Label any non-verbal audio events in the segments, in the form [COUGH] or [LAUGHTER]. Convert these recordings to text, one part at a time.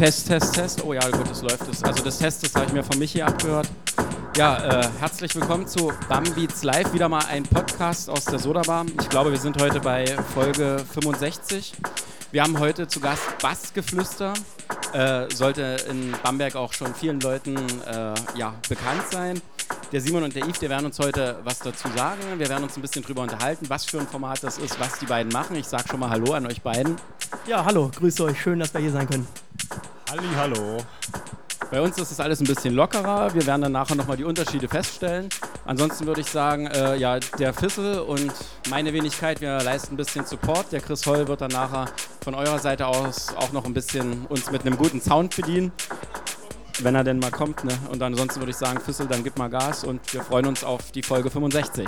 Test, Test, Test. Oh ja, gut, das läuft. Also das Test, das habe ich mir von Michi abgehört. Ja, äh, herzlich willkommen zu Bam Beats Live. Wieder mal ein Podcast aus der Sodabar. Ich glaube, wir sind heute bei Folge 65. Wir haben heute zu Gast Bassgeflüster. Äh, sollte in Bamberg auch schon vielen Leuten äh, ja, bekannt sein. Der Simon und der Yves, die werden uns heute was dazu sagen. Wir werden uns ein bisschen drüber unterhalten, was für ein Format das ist, was die beiden machen. Ich sage schon mal Hallo an euch beiden. Ja, hallo, grüße euch. Schön, dass wir hier sein können. Halli, hallo. Bei uns ist es alles ein bisschen lockerer. Wir werden dann nachher nochmal die Unterschiede feststellen. Ansonsten würde ich sagen, äh, ja, der Fissel und meine Wenigkeit, wir leisten ein bisschen Support. Der Chris Holl wird dann nachher von eurer Seite aus auch noch ein bisschen uns mit einem guten Sound bedienen wenn er denn mal kommt. Ne? Und ansonsten würde ich sagen, Füssel, dann gib mal Gas und wir freuen uns auf die Folge 65.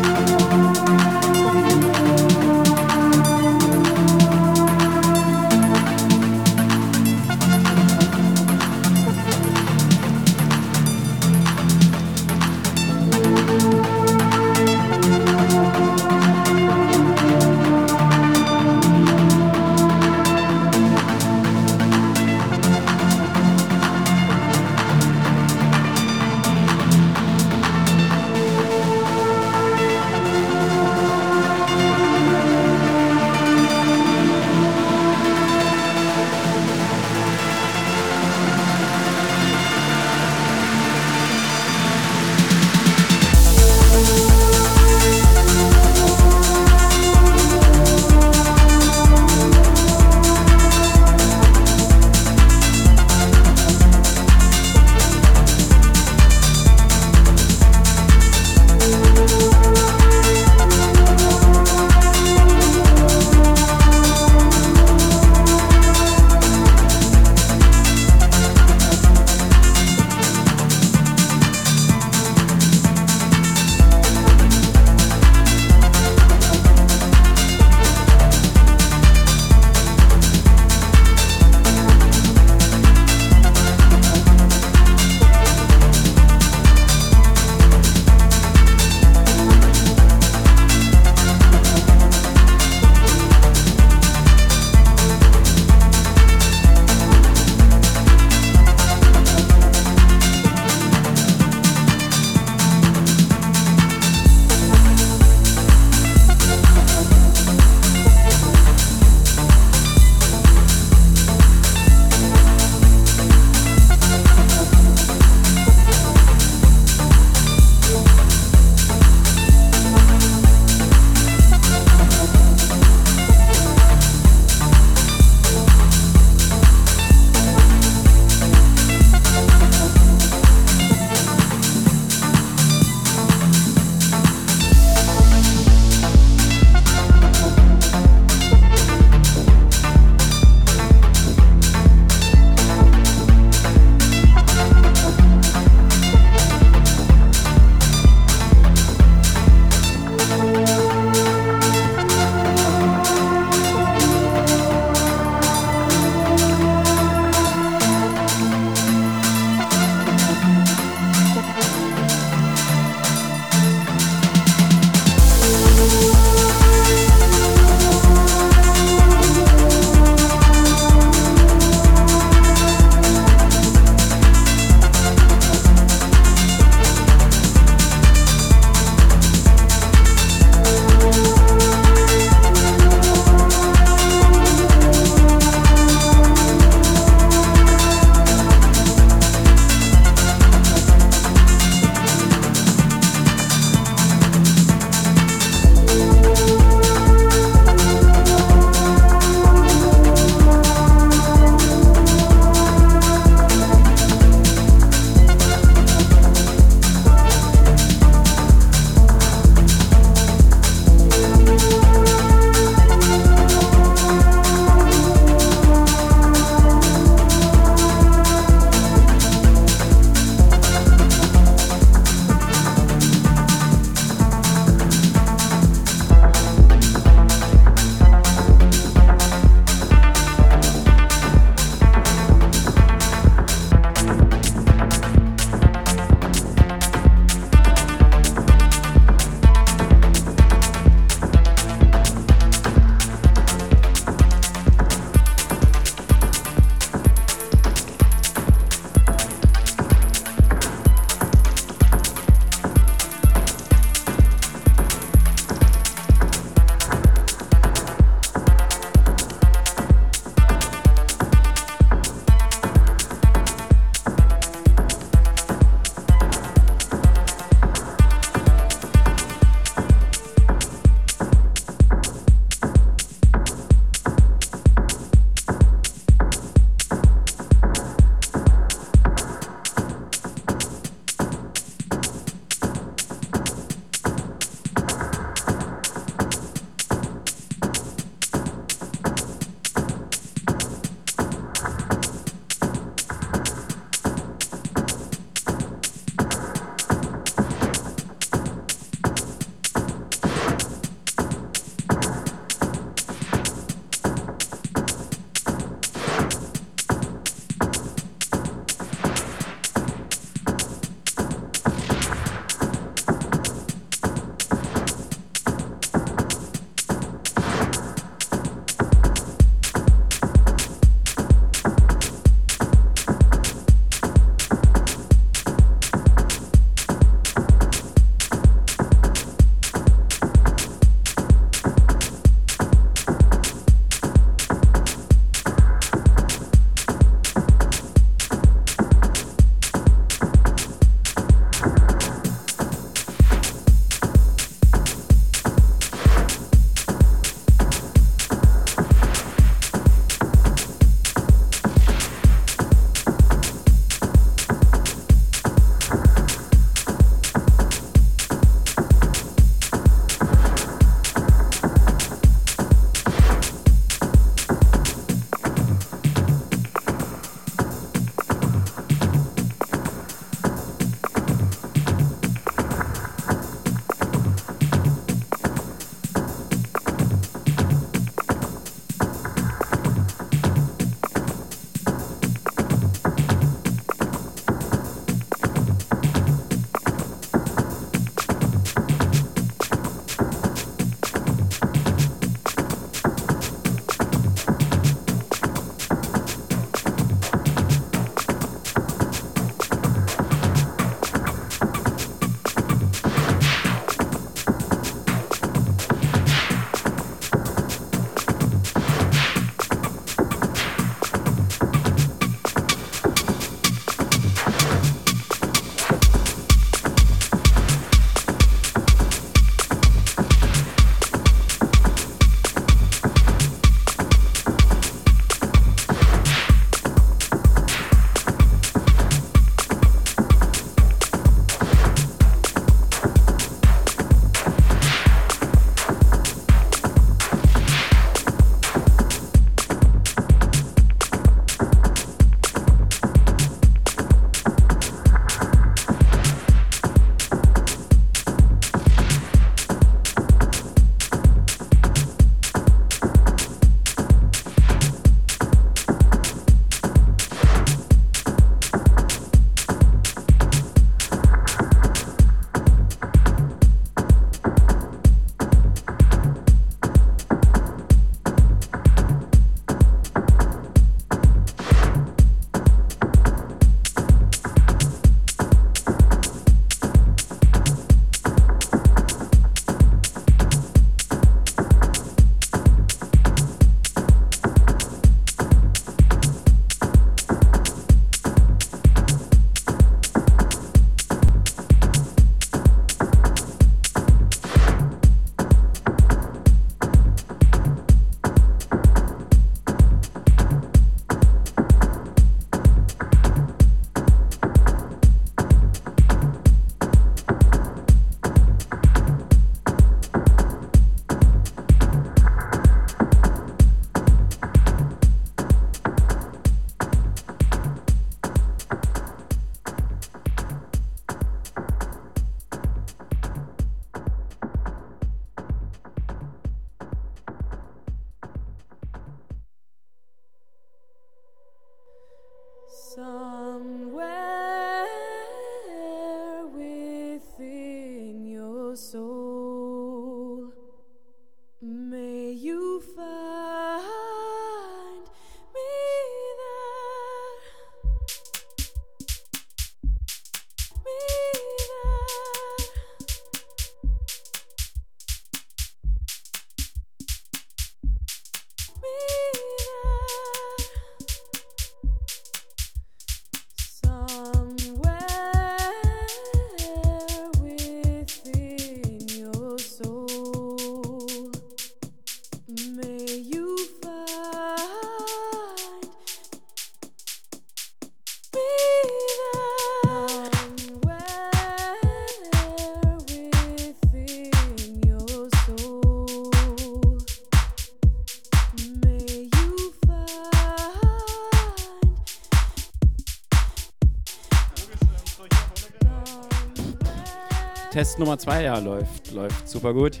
Test Nummer zwei, ja, läuft, läuft super gut.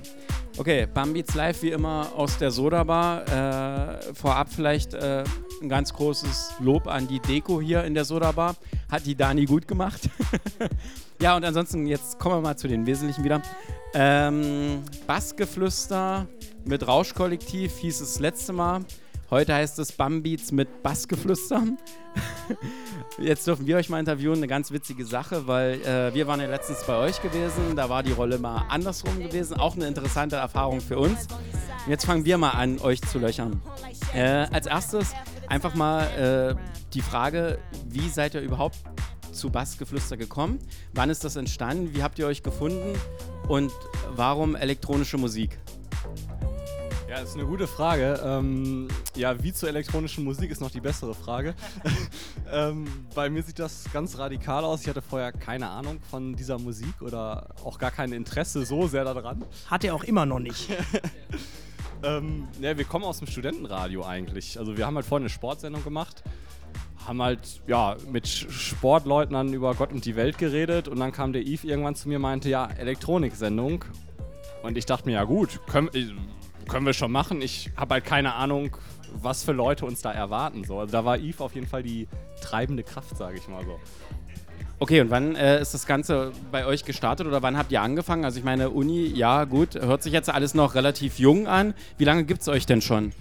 Okay, Bambeats live wie immer aus der Soda Bar. Äh, vorab vielleicht äh, ein ganz großes Lob an die Deko hier in der Soda Bar. Hat die Dani gut gemacht. [LAUGHS] ja, und ansonsten, jetzt kommen wir mal zu den Wesentlichen wieder. Ähm, Bassgeflüster mit Rauschkollektiv hieß es letzte Mal. Heute heißt es Bambeats mit Bassgeflüster. [LAUGHS] Jetzt dürfen wir euch mal interviewen, eine ganz witzige Sache, weil äh, wir waren ja letztens bei euch gewesen, da war die Rolle mal andersrum gewesen, auch eine interessante Erfahrung für uns. Und jetzt fangen wir mal an, euch zu löchern. Äh, als erstes einfach mal äh, die Frage, wie seid ihr überhaupt zu Bassgeflüster gekommen? Wann ist das entstanden? Wie habt ihr euch gefunden? Und warum elektronische Musik? Ja, das ist eine gute Frage. Ähm, ja, wie zur elektronischen Musik ist noch die bessere Frage. [LAUGHS] ähm, bei mir sieht das ganz radikal aus. Ich hatte vorher keine Ahnung von dieser Musik oder auch gar kein Interesse so sehr daran. Hat er auch immer noch nicht. [LAUGHS] Ähm, ja, wir kommen aus dem Studentenradio eigentlich. Also wir haben halt vorhin eine Sportsendung gemacht, haben halt ja mit Sportleuten dann über Gott und die Welt geredet und dann kam der Yves irgendwann zu mir und meinte, ja, Elektroniksendung. Und ich dachte mir, ja gut, können, können wir schon machen. Ich habe halt keine Ahnung, was für Leute uns da erwarten. So. Also da war Yves auf jeden Fall die treibende Kraft, sage ich mal so. Okay, und wann äh, ist das Ganze bei euch gestartet oder wann habt ihr angefangen? Also ich meine, Uni, ja gut, hört sich jetzt alles noch relativ jung an. Wie lange gibt es euch denn schon?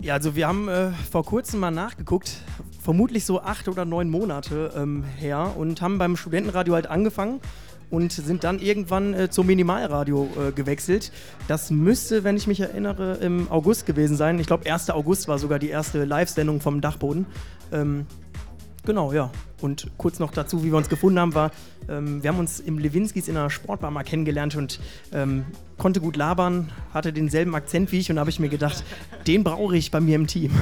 Ja, also wir haben äh, vor kurzem mal nachgeguckt, vermutlich so acht oder neun Monate ähm, her und haben beim Studentenradio halt angefangen und sind dann irgendwann äh, zum Minimalradio äh, gewechselt. Das müsste, wenn ich mich erinnere, im August gewesen sein. Ich glaube, 1. August war sogar die erste Live-Sendung vom Dachboden. Ähm, genau, ja. Und kurz noch dazu, wie wir uns gefunden haben, war, ähm, wir haben uns im Lewinsky's in einer Sportbar mal kennengelernt und ähm, konnte gut labern, hatte denselben Akzent wie ich und habe ich mir gedacht, den brauche ich bei mir im Team.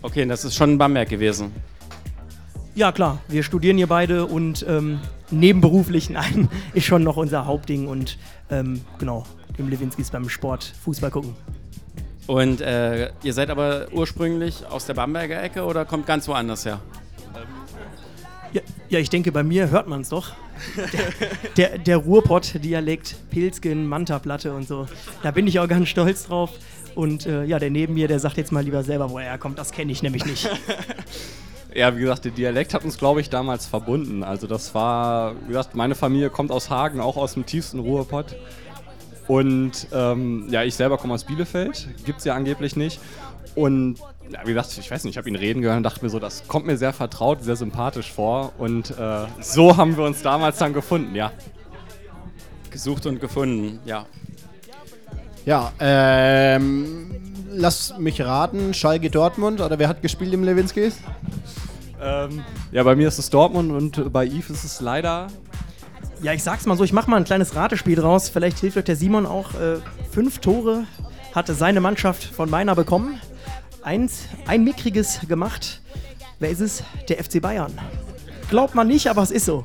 Okay, das ist schon in Bamberg gewesen. Ja, klar, wir studieren hier beide und ähm, nebenberuflich, [LAUGHS] nein, ist schon noch unser Hauptding und ähm, genau, im Lewinsky's beim Sport Fußball gucken. Und äh, ihr seid aber ursprünglich aus der Bamberger Ecke oder kommt ganz woanders her? Ja, ja ich denke, bei mir hört man es doch. Der, der, der Ruhrpott-Dialekt, Pilzgen, Manta-Platte und so. Da bin ich auch ganz stolz drauf. Und äh, ja, der neben mir, der sagt jetzt mal lieber selber, wo er herkommt. Das kenne ich nämlich nicht. [LAUGHS] Ja, wie gesagt, der Dialekt hat uns, glaube ich, damals verbunden. Also das war, wie gesagt, meine Familie kommt aus Hagen, auch aus dem tiefsten Ruhrpott. Und ähm, ja, ich selber komme aus Bielefeld, gibt es ja angeblich nicht. Und ja, wie gesagt, ich weiß nicht, ich habe ihn reden gehört und dachte mir so, das kommt mir sehr vertraut, sehr sympathisch vor. Und äh, so haben wir uns damals dann gefunden, ja. Gesucht und gefunden, ja. Ja, ähm, lass mich raten, Schalke Dortmund oder wer hat gespielt im Lewinsky's? Ähm, ja, bei mir ist es Dortmund und bei Yves ist es leider Ja, ich sag's mal so, ich mach mal ein kleines Ratespiel draus. Vielleicht hilft euch der Simon auch. Äh, fünf Tore hatte seine Mannschaft von meiner bekommen. Eins, ein mickriges gemacht. Wer ist es? Der FC Bayern. Glaubt man nicht, aber es ist so.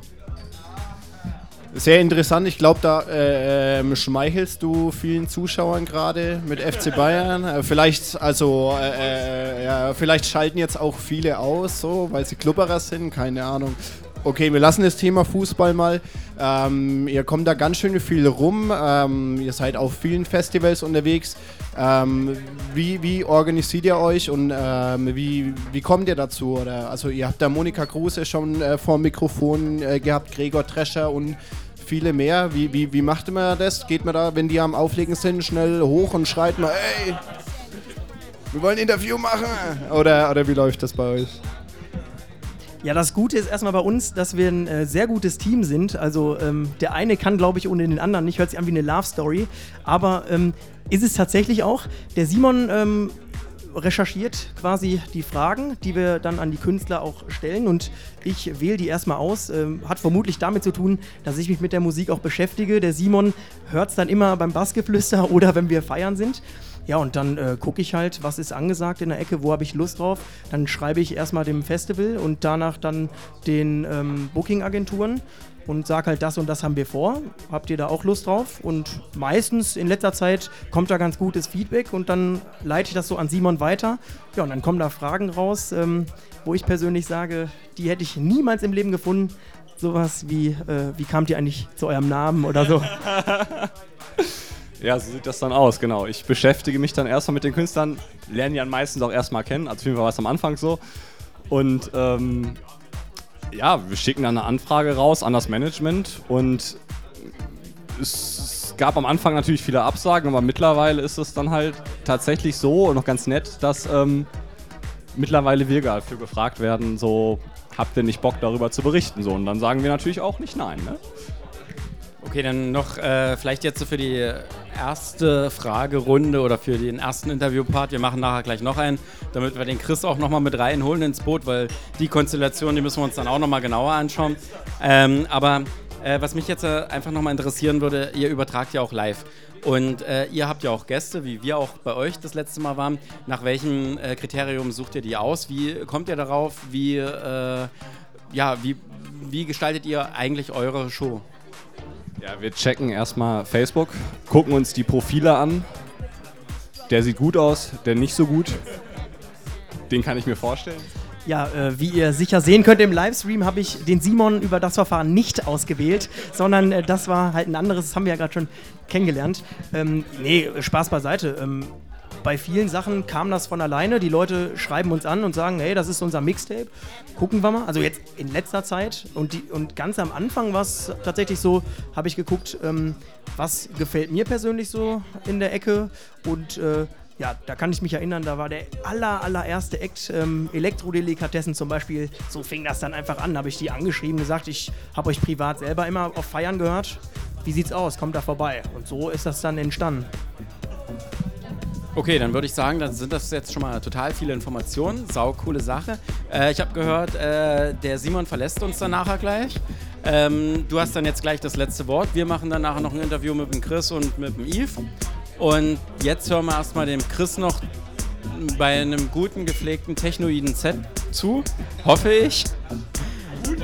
Sehr interessant, ich glaube, da äh, ähm, schmeichelst du vielen Zuschauern gerade mit FC Bayern. Äh, vielleicht, also, äh, äh, ja, vielleicht schalten jetzt auch viele aus, so, weil sie Klubberer sind, keine Ahnung. Okay, wir lassen das Thema Fußball mal. Ähm, ihr kommt da ganz schön viel rum. Ähm, ihr seid auf vielen Festivals unterwegs. Ähm, wie, wie organisiert ihr euch und ähm, wie, wie kommt ihr dazu? Oder, also ihr habt da Monika Kruse schon äh, vor dem Mikrofon äh, gehabt, Gregor Drescher und viele mehr. Wie, wie, wie macht man das? Geht man da, wenn die am Auflegen sind, schnell hoch und schreit mal, ey, wir wollen ein Interview machen? Oder, oder wie läuft das bei euch? Ja, das Gute ist erstmal bei uns, dass wir ein äh, sehr gutes Team sind. Also ähm, der eine kann, glaube ich, ohne den anderen nicht. Hört sich an wie eine Love Story. Aber ähm, ist es tatsächlich auch. Der Simon ähm, recherchiert quasi die Fragen, die wir dann an die Künstler auch stellen und ich wähle die erstmal aus. Ähm, hat vermutlich damit zu tun, dass ich mich mit der Musik auch beschäftige. Der Simon hört es dann immer beim Bassgeflüster [LAUGHS] oder wenn wir feiern sind. Ja, und dann äh, gucke ich halt, was ist angesagt in der Ecke, wo habe ich Lust drauf. Dann schreibe ich erstmal dem Festival und danach dann den ähm, Booking-Agenturen und sage halt, das und das haben wir vor. Habt ihr da auch Lust drauf? Und meistens in letzter Zeit kommt da ganz gutes Feedback und dann leite ich das so an Simon weiter. Ja, und dann kommen da Fragen raus, ähm, wo ich persönlich sage, die hätte ich niemals im Leben gefunden. Sowas wie, äh, wie kamt ihr eigentlich zu eurem Namen oder so? [LAUGHS] Ja, so sieht das dann aus, genau. Ich beschäftige mich dann erstmal mit den Künstlern, lerne die dann meistens auch erstmal kennen, also auf jeden Fall war es am Anfang so. Und ähm, ja, wir schicken dann eine Anfrage raus an das Management und es gab am Anfang natürlich viele Absagen, aber mittlerweile ist es dann halt tatsächlich so und noch ganz nett, dass ähm, mittlerweile wir dafür gefragt werden, so habt ihr nicht Bock darüber zu berichten, so und dann sagen wir natürlich auch nicht nein, ne? Okay, dann noch äh, vielleicht jetzt so für die erste Fragerunde oder für den ersten Interviewpart. Wir machen nachher gleich noch einen, damit wir den Chris auch nochmal mit reinholen ins Boot, weil die Konstellation, die müssen wir uns dann auch nochmal genauer anschauen. Ähm, aber äh, was mich jetzt äh, einfach nochmal interessieren würde, ihr übertragt ja auch live. Und äh, ihr habt ja auch Gäste, wie wir auch bei euch das letzte Mal waren. Nach welchem äh, Kriterium sucht ihr die aus? Wie kommt ihr darauf? Wie, äh, ja, wie, wie gestaltet ihr eigentlich eure Show? Ja, wir checken erstmal Facebook, gucken uns die Profile an. Der sieht gut aus, der nicht so gut. Den kann ich mir vorstellen. Ja, äh, wie ihr sicher sehen könnt im Livestream, habe ich den Simon über das Verfahren nicht ausgewählt, sondern äh, das war halt ein anderes, das haben wir ja gerade schon kennengelernt. Ähm, nee, Spaß beiseite. Ähm, bei vielen Sachen kam das von alleine. Die Leute schreiben uns an und sagen, hey, das ist unser Mixtape. Gucken wir mal. Also jetzt in letzter Zeit und, die, und ganz am Anfang war es tatsächlich so, habe ich geguckt, ähm, was gefällt mir persönlich so in der Ecke und äh, ja, da kann ich mich erinnern, da war der aller, allererste Act, ähm, Elektrodelikatessen zum Beispiel, so fing das dann einfach an. Habe ich die angeschrieben, gesagt, ich habe euch privat selber immer auf Feiern gehört. Wie sieht's aus? Kommt da vorbei. Und so ist das dann entstanden. Okay, dann würde ich sagen, dann sind das jetzt schon mal total viele Informationen. Sau coole Sache. Äh, ich habe gehört, äh, der Simon verlässt uns dann nachher gleich. Ähm, du hast dann jetzt gleich das letzte Wort. Wir machen dann nachher noch ein Interview mit dem Chris und mit dem Yves. Und jetzt hören wir erstmal dem Chris noch bei einem guten, gepflegten technoiden Set zu. Hoffe ich.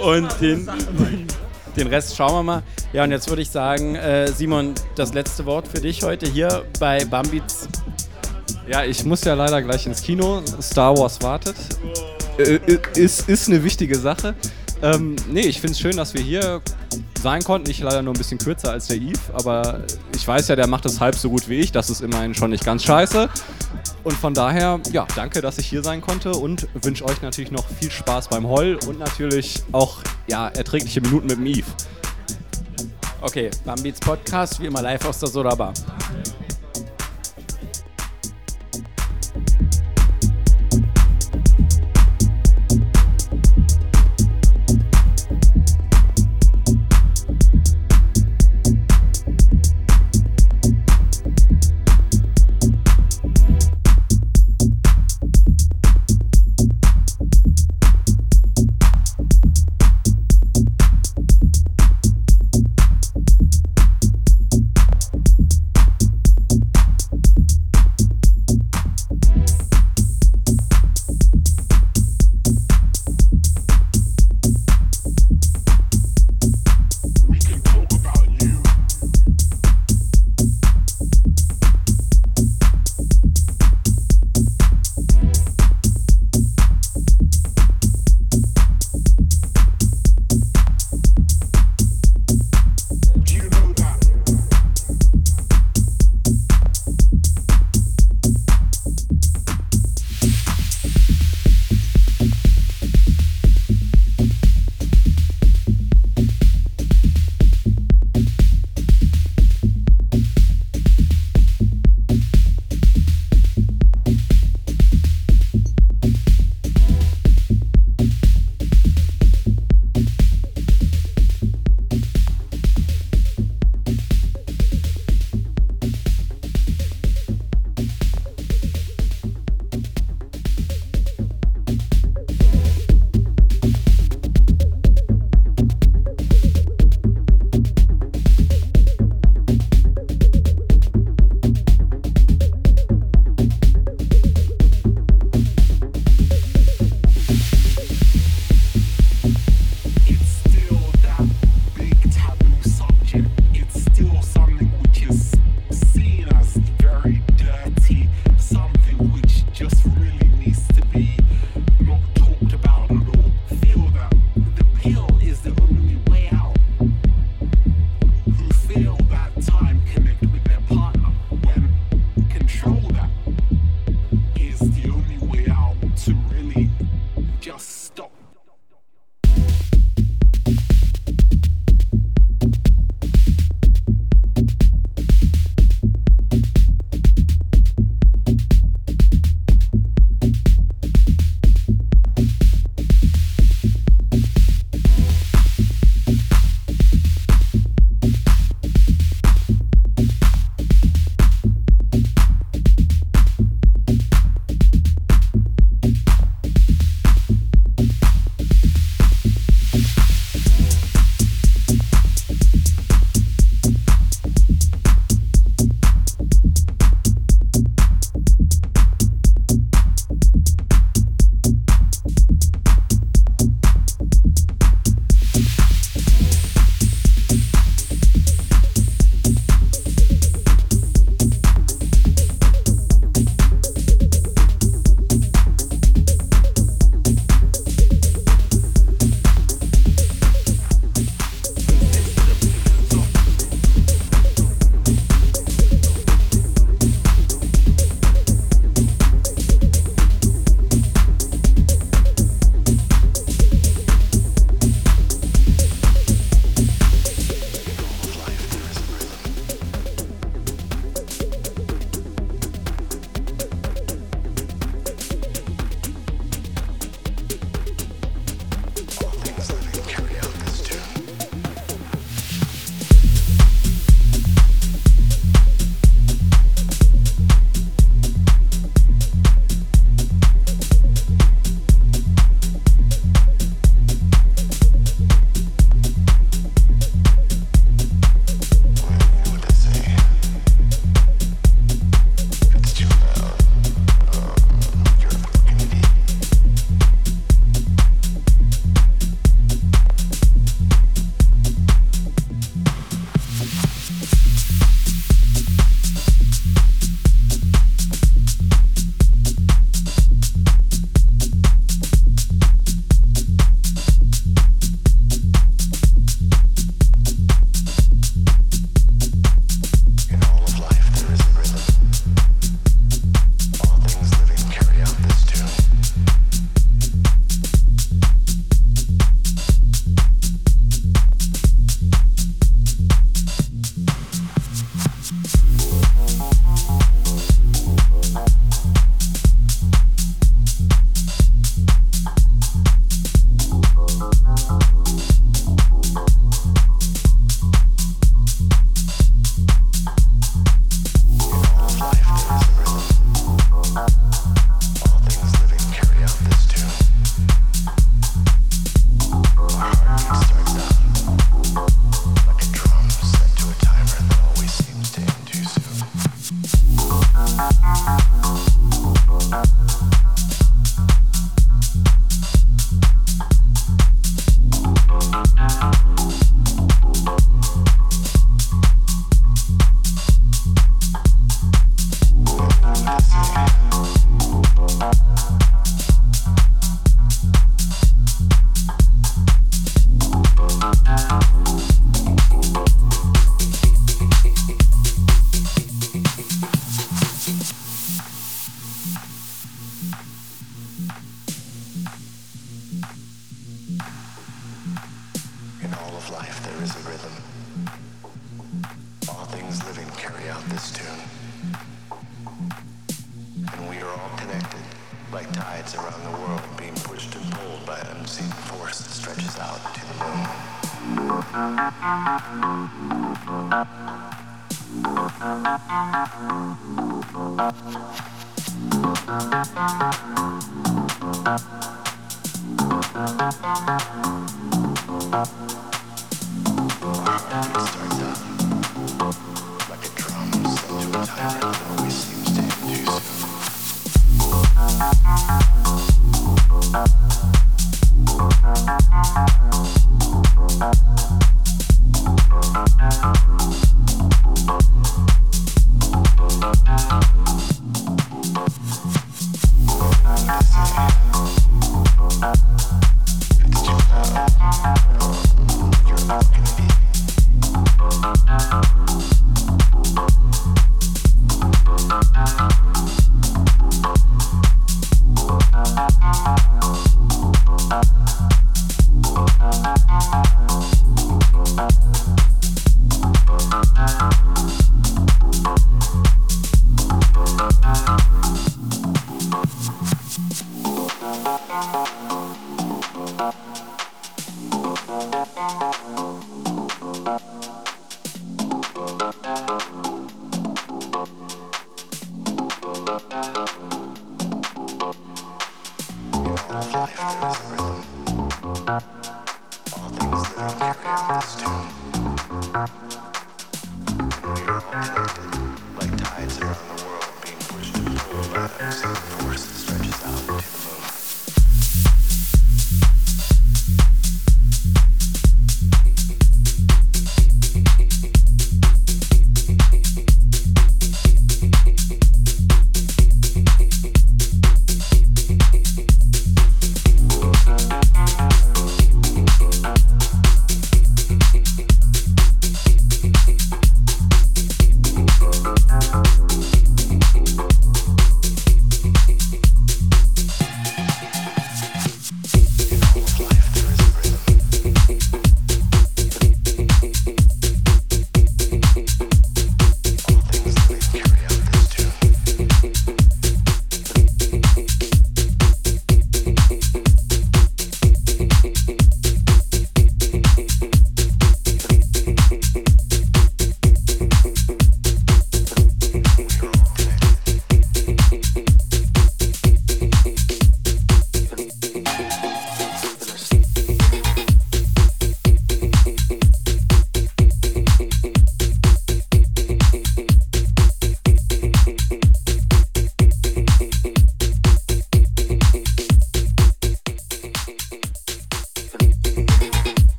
Und den, den Rest schauen wir mal. Ja, und jetzt würde ich sagen, äh, Simon, das letzte Wort für dich heute hier bei Bambits Ja, ich muss ja leider gleich ins Kino. Star Wars wartet. Äh, ist, ist eine wichtige Sache. Ähm, nee, ich finde es schön, dass wir hier sein konnten. Ich leider nur ein bisschen kürzer als der Eve, aber ich weiß ja, der macht es halb so gut wie ich. Das ist immerhin schon nicht ganz scheiße. Und von daher, ja, danke, dass ich hier sein konnte und wünsche euch natürlich noch viel Spaß beim Heul und natürlich auch ja, erträgliche Minuten mit dem Eve. Okay, Bambits Podcast, wie immer live aus der Soda Bar.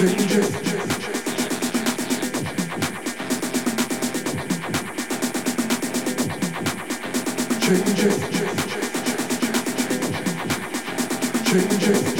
changing, changing, changing.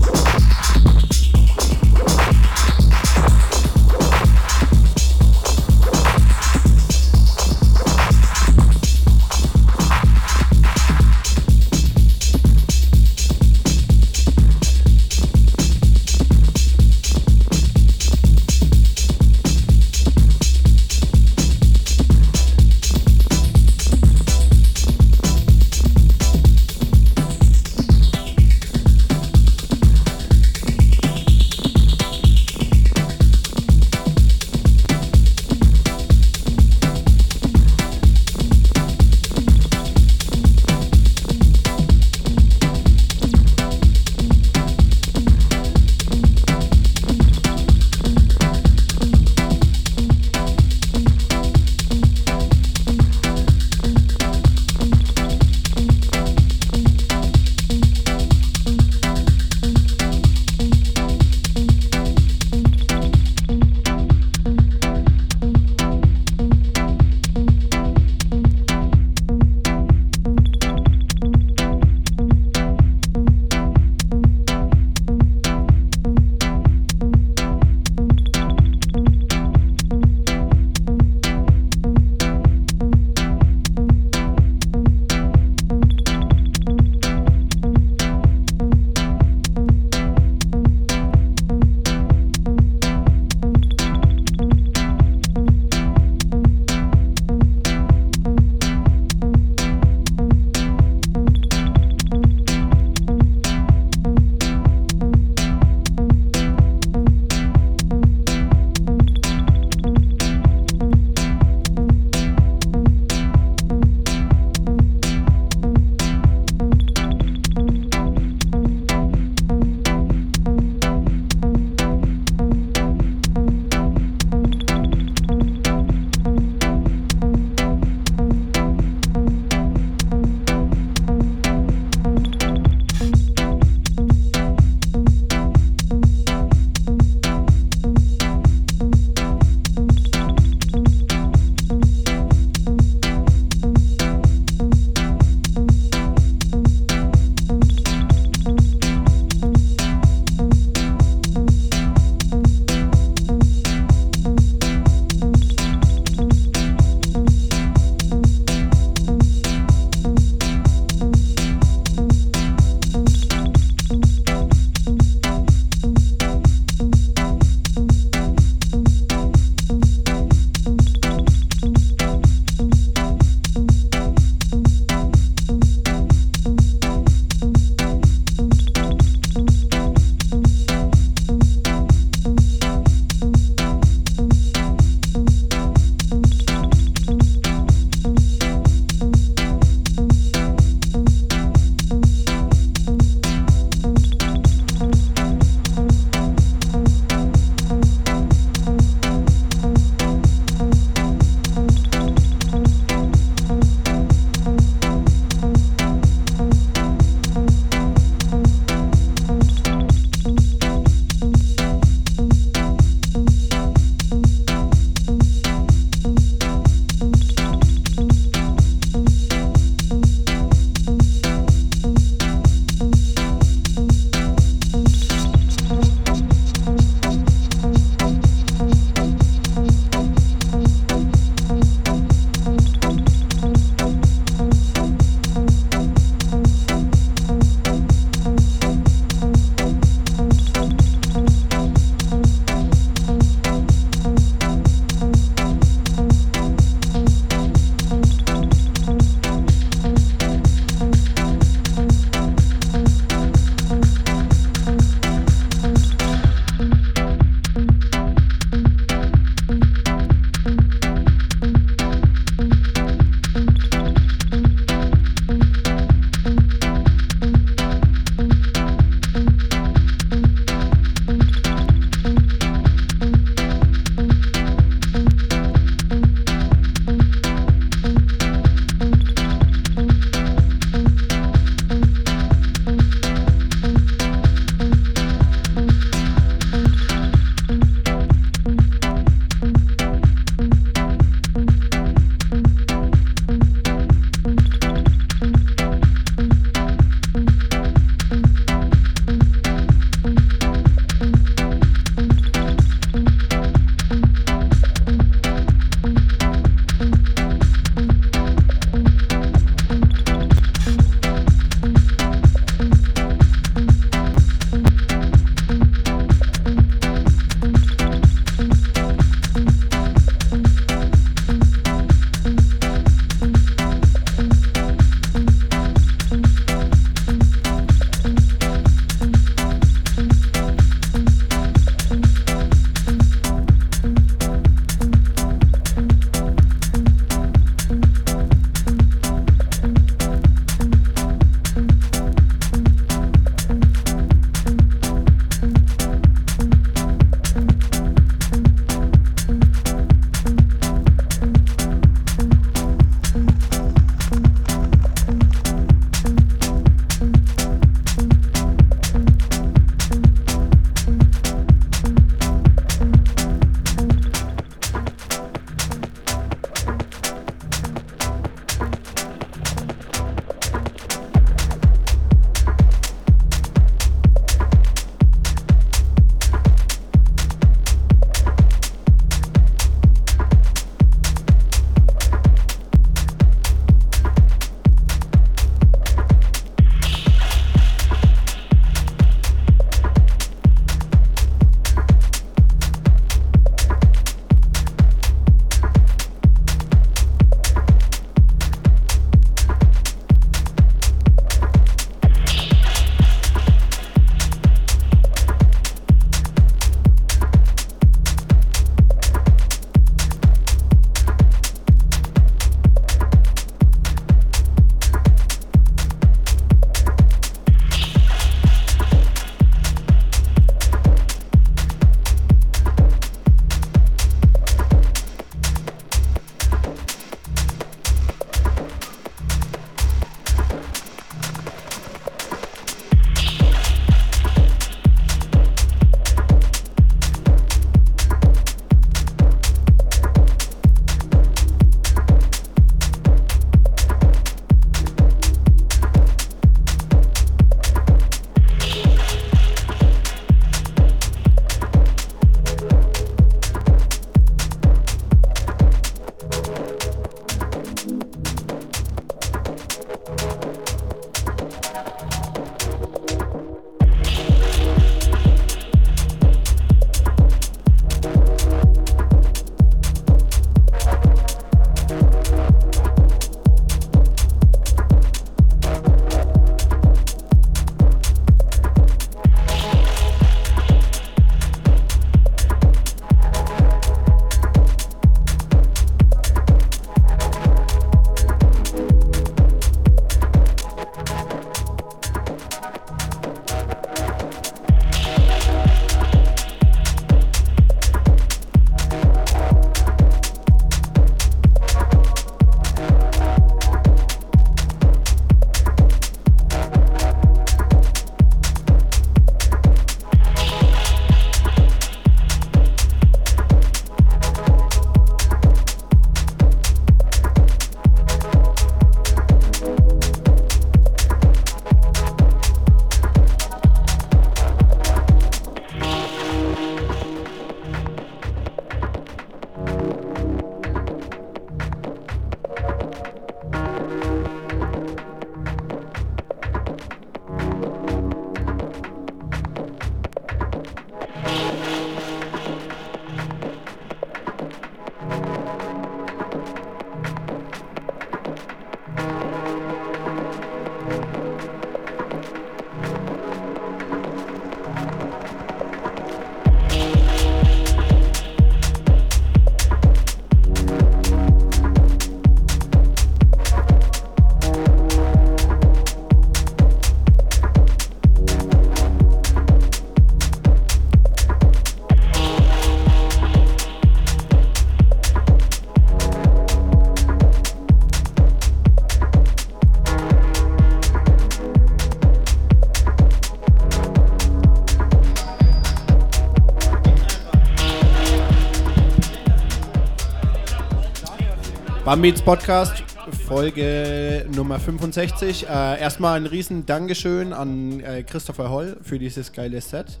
Bambits Podcast, Folge Nummer 65. Äh, erstmal ein riesen Dankeschön an äh, Christopher Holl für dieses geile Set.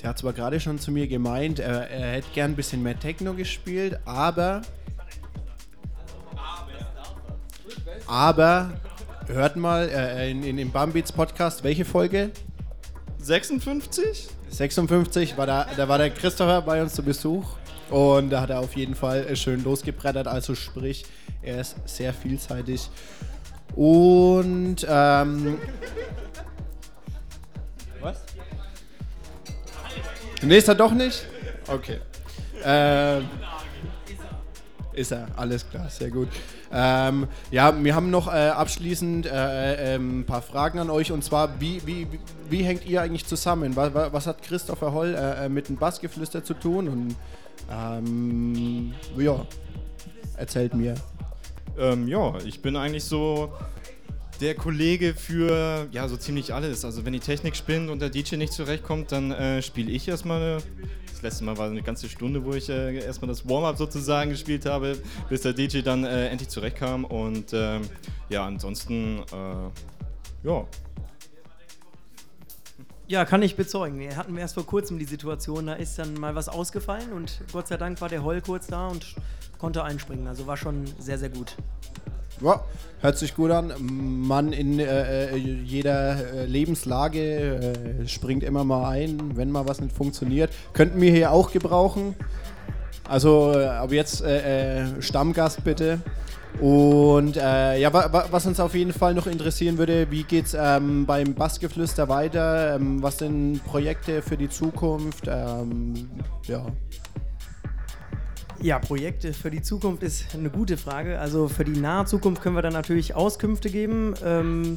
Der hat zwar gerade schon zu mir gemeint, er, er hätte gern ein bisschen mehr Techno gespielt, aber. Aber hört mal äh, in, in dem Bambits Podcast, welche Folge? 56? 56 war da, da war der Christopher bei uns zu Besuch und da hat er auf jeden Fall äh, schön losgebrettert. Also sprich, er ist sehr vielseitig. Und ähm, was? Nee, ist er doch nicht? Okay. Ähm, ist er, alles klar, sehr gut. Ähm, ja, wir haben noch äh, abschließend äh, äh, ein paar Fragen an euch und zwar, wie, wie, wie- wie hängt ihr eigentlich zusammen? Was, was hat Christopher Holl äh, äh, mit dem Bassgeflüster zu tun? Und ähm, ja, erzählt mir. Ähm, ja, ich bin eigentlich so der Kollege für ja so ziemlich alles. Also wenn die Technik spinnt und der DJ nicht zurechtkommt, dann äh, spiele ich erstmal eine. Das letzte Mal war eine ganze Stunde, wo ich äh, erstmal das Warm-up sozusagen gespielt habe, bis der DJ dann äh, endlich zurechtkam. Und ähm, ja, ansonsten äh, ja. Ja, kann ich bezeugen. Wir hatten erst vor kurzem die Situation, da ist dann mal was ausgefallen und Gott sei Dank war der Heul kurz da und konnte einspringen. Also war schon sehr, sehr gut. Ja, hört sich gut an. Mann in äh, äh, jeder äh, Lebenslage äh, springt immer mal ein, wenn mal was nicht funktioniert. Könnten wir hier auch gebrauchen. Also, aber jetzt äh, äh, Stammgast bitte. Und äh, ja, wa wa was uns auf jeden Fall noch interessieren würde, wie geht's ähm, beim Bassgeflüster weiter? Ähm, was sind Projekte für die Zukunft? Ähm, ja. Ja, Projekte für die Zukunft ist eine gute Frage. Also für die nahe Zukunft können wir dann natürlich Auskünfte geben. Ähm,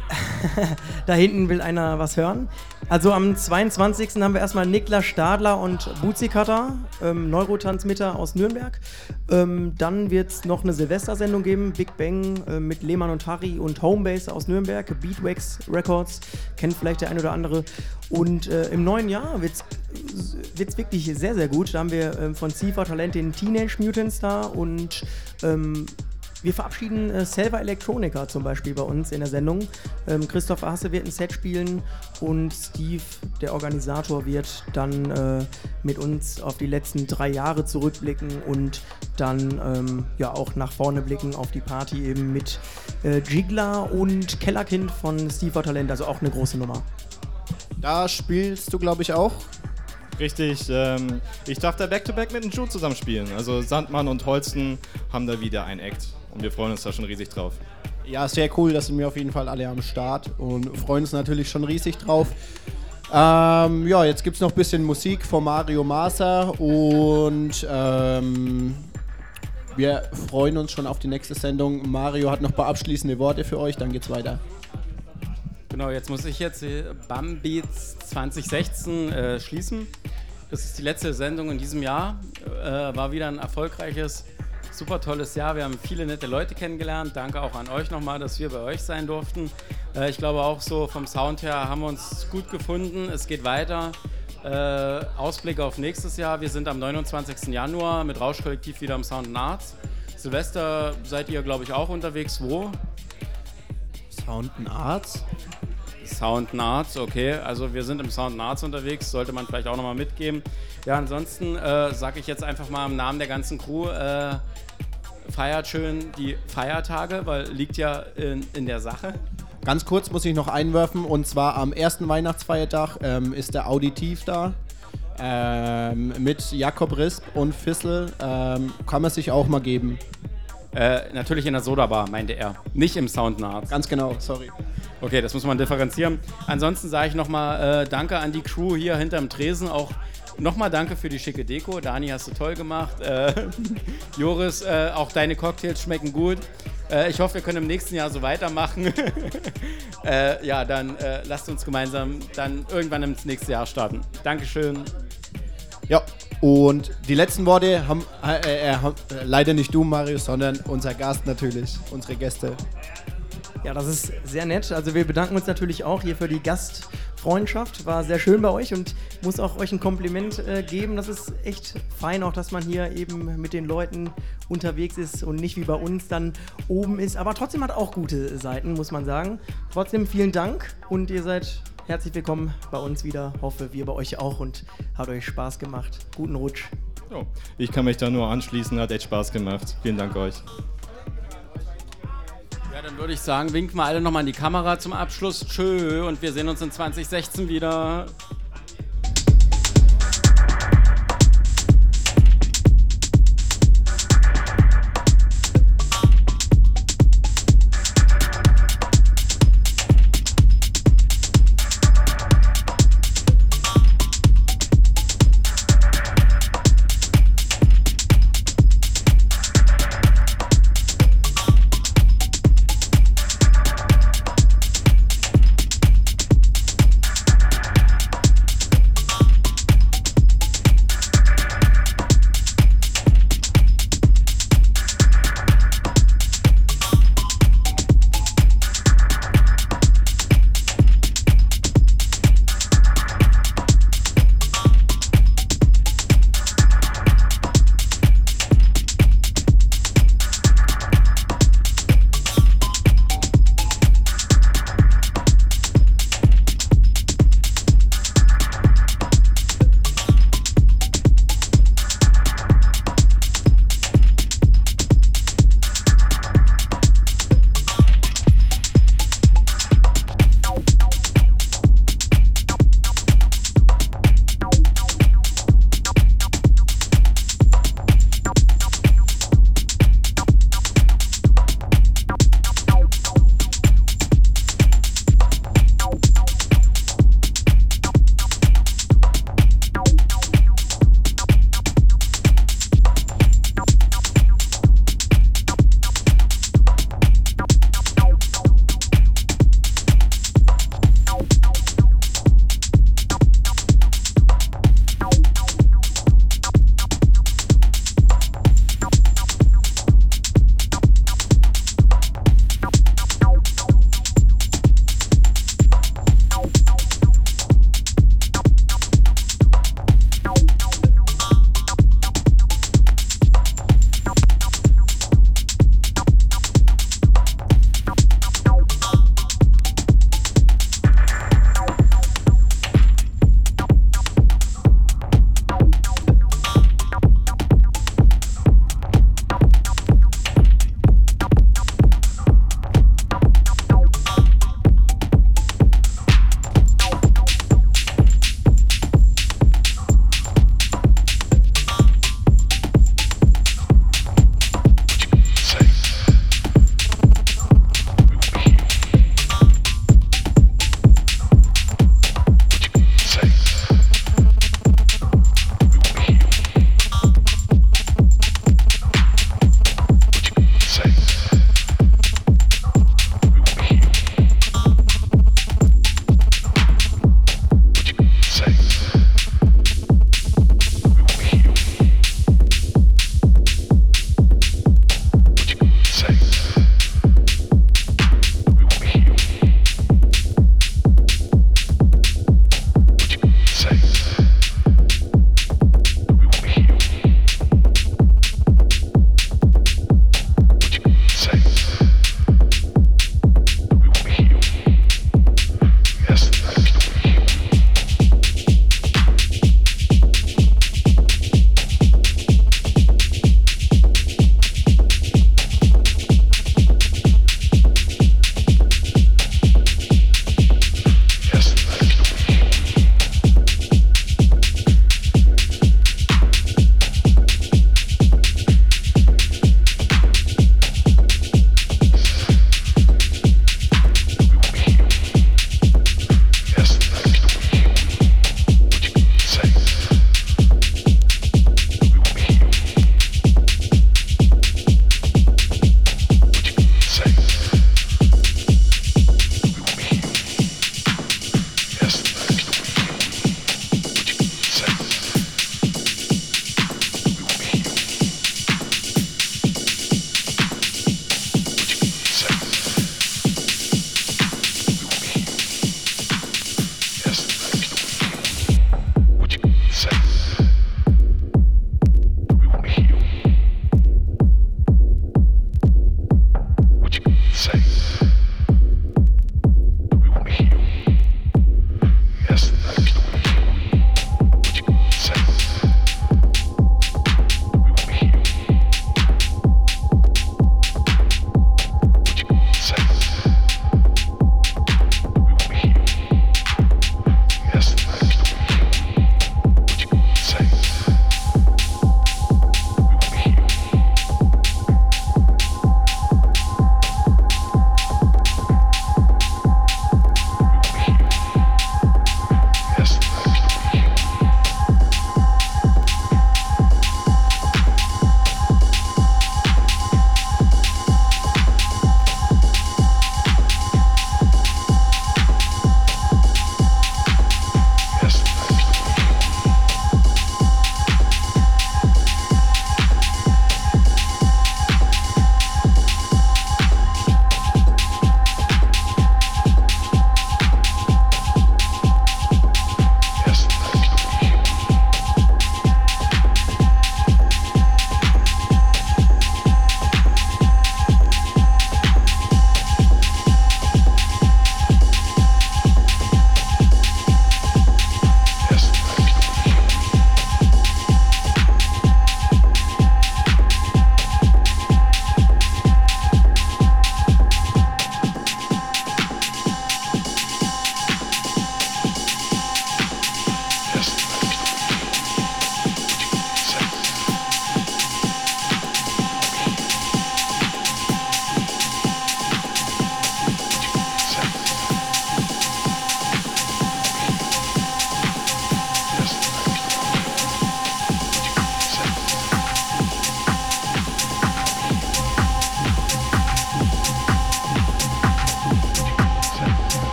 [LAUGHS] da hinten will einer was hören. Also am 22. haben wir erstmal Niklas Stadler und Buzi Cutter, ähm, Neurotransmitter aus Nürnberg. Ähm, dann wird es noch eine Silvestersendung geben, Big Bang äh, mit Lehmann und Harry und Homebase aus Nürnberg, Beatwax Records, kennt vielleicht der ein oder andere. Und äh, im neuen Jahr wird es wirklich sehr, sehr gut. Da haben wir ähm, von Cifa Talent den Teenage Mutants da und ähm, wir verabschieden äh, Selva Electronica zum Beispiel bei uns in der Sendung. Ähm, Christopher Hasse wird ein Set spielen und Steve, der Organisator, wird dann äh, mit uns auf die letzten drei Jahre zurückblicken und dann ähm, ja auch nach vorne blicken auf die Party eben mit äh, Jigla und Kellerkind von Steve Talent, also auch eine große Nummer. Da spielst du, glaube ich, auch. Richtig, ähm, ich darf da Back-to-Back mit dem Jude zusammenspielen. Also Sandmann und Holsten haben da wieder ein Act. Und wir freuen uns da schon riesig drauf. Ja, sehr cool, das sind wir auf jeden Fall alle am Start und freuen uns natürlich schon riesig drauf. Ähm, ja, jetzt gibt es noch ein bisschen Musik von Mario Maser und ähm, wir freuen uns schon auf die nächste Sendung. Mario hat noch ein paar abschließende Worte für euch, dann geht's weiter. Genau, jetzt muss ich jetzt Bambeats 2016 äh, schließen. Das ist die letzte Sendung in diesem Jahr. Äh, war wieder ein erfolgreiches, super tolles Jahr. Wir haben viele nette Leute kennengelernt. Danke auch an euch nochmal, dass wir bei euch sein durften. Äh, ich glaube auch so vom Sound her haben wir uns gut gefunden. Es geht weiter. Äh, Ausblick auf nächstes Jahr. Wir sind am 29. Januar mit Rauschkollektiv wieder im Sound Arts. Silvester seid ihr, glaube ich, auch unterwegs. Wo? Sound Arts? Sound and Arts, okay. Also wir sind im Sound and Arts unterwegs, sollte man vielleicht auch nochmal mitgeben. Ja, ansonsten äh, sage ich jetzt einfach mal im Namen der ganzen Crew, äh, feiert schön die Feiertage, weil liegt ja in, in der Sache. Ganz kurz muss ich noch einwerfen und zwar am ersten Weihnachtsfeiertag ähm, ist der Auditiv da. Ähm, mit Jakob Risp und Fissel ähm, kann man sich auch mal geben. Äh, natürlich in der Soda-Bar, meinte er. Nicht im Sound and Arts. Ganz genau, sorry. Okay, das muss man differenzieren. Ansonsten sage ich nochmal äh, Danke an die Crew hier hinterm Tresen. Auch nochmal Danke für die schicke Deko. Dani, hast du toll gemacht. Äh, [LAUGHS] Joris, äh, auch deine Cocktails schmecken gut. Äh, ich hoffe, wir können im nächsten Jahr so weitermachen. [LAUGHS] äh, ja, dann lasst uns gemeinsam dann irgendwann ins nächste Jahr starten. Dankeschön. Ja, und die letzten Worte haben äh, äh, haben, äh, leider nicht du, Marius, sondern unser Gast natürlich, unsere Gäste. Ja, das ist sehr nett. Also wir bedanken uns natürlich auch hier für die Freundschaft. War sehr schön bei euch und muss auch euch ein Kompliment äh, geben. Das ist echt fein, auch dass man hier eben mit den Leuten unterwegs ist und nicht wie bei uns dann oben ist. Aber trotzdem hat auch gute Seiten, muss man sagen. Trotzdem vielen Dank und ihr seid herzlich willkommen bei uns wieder. Hoffe, wir bei euch auch und hat euch Spaß gemacht. Guten Rutsch. Ja, ich kann mich da nur anschließen, hat echt Spaß gemacht. Vielen Dank euch. Ja, dann würde ich sagen, winken wir alle nochmal in die Kamera zum Abschluss. Tschö und wir sehen uns in 2016 wieder.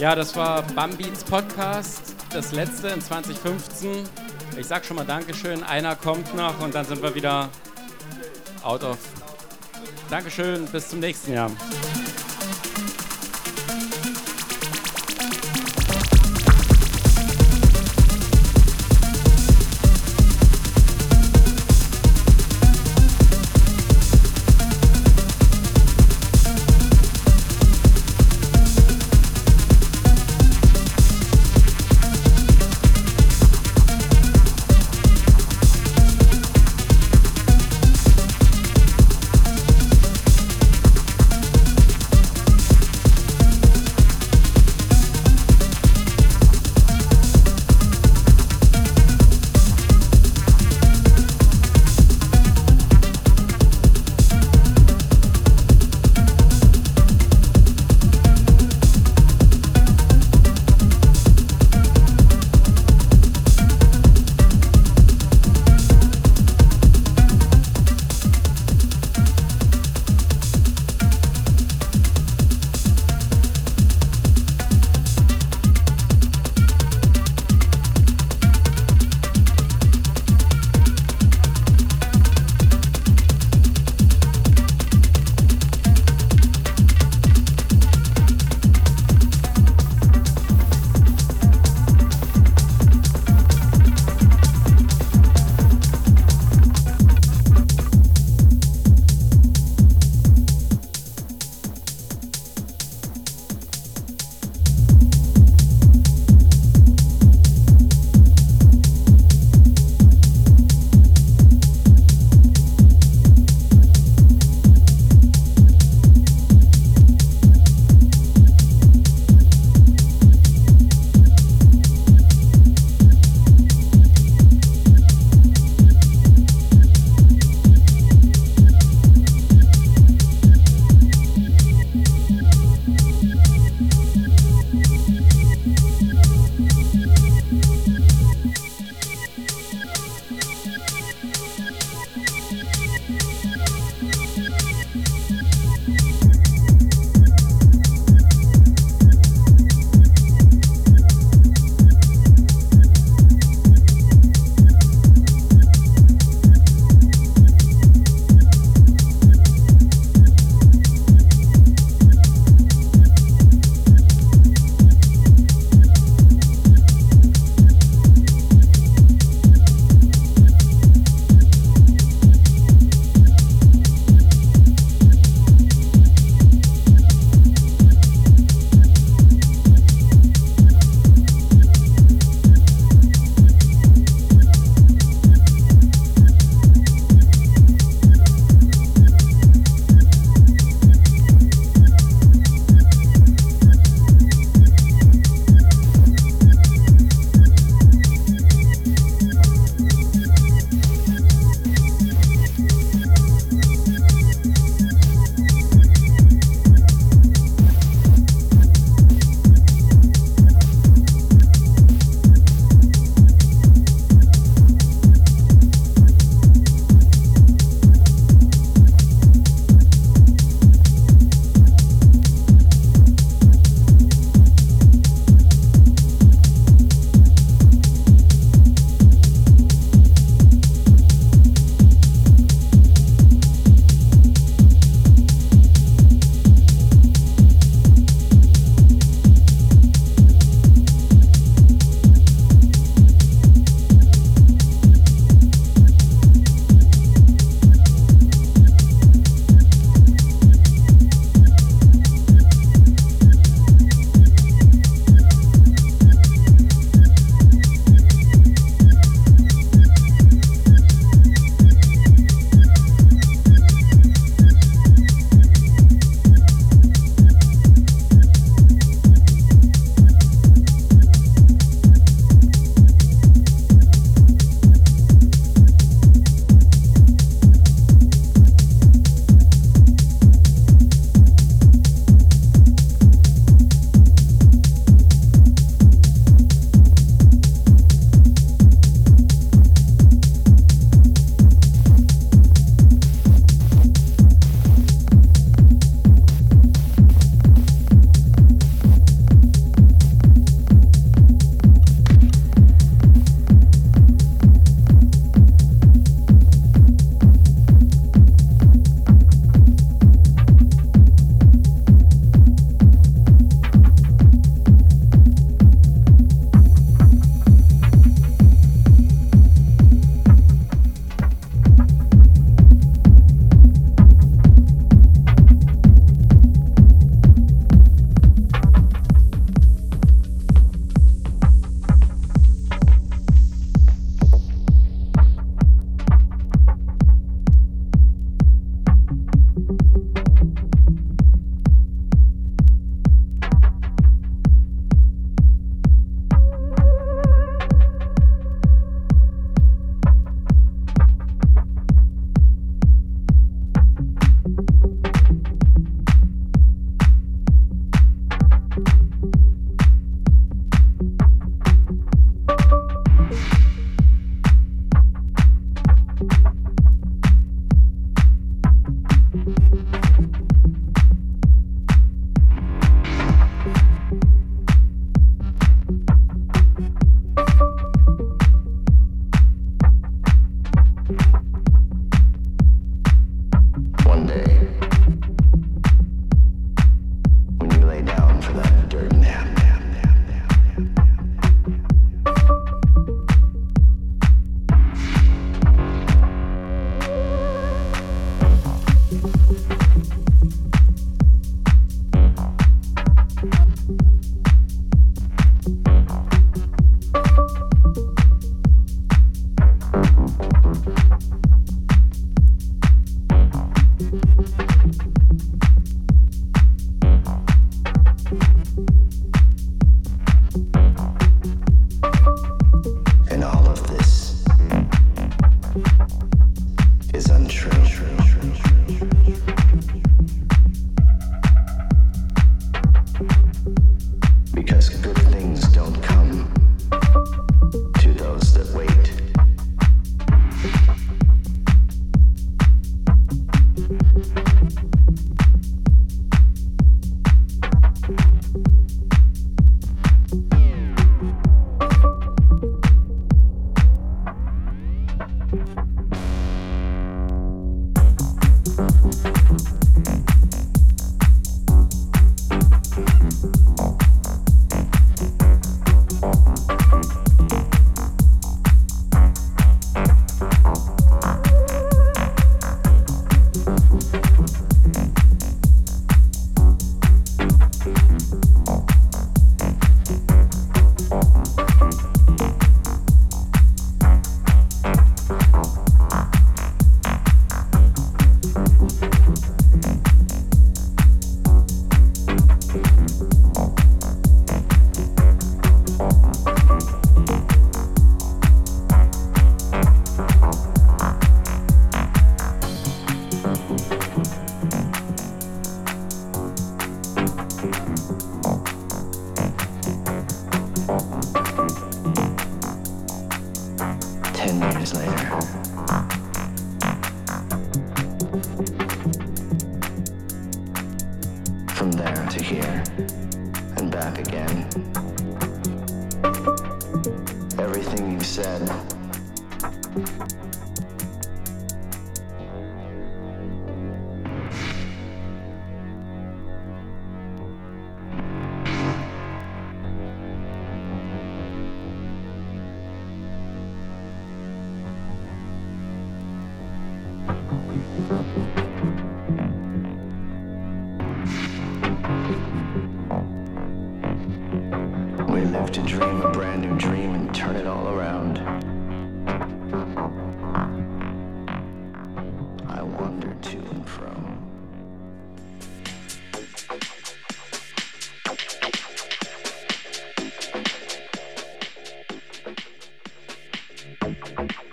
Ja, das war Bambeats Podcast, das letzte in 2015. Ich sag schon mal Dankeschön. Einer kommt noch und dann sind wir wieder out of. Dankeschön, bis zum nächsten Jahr.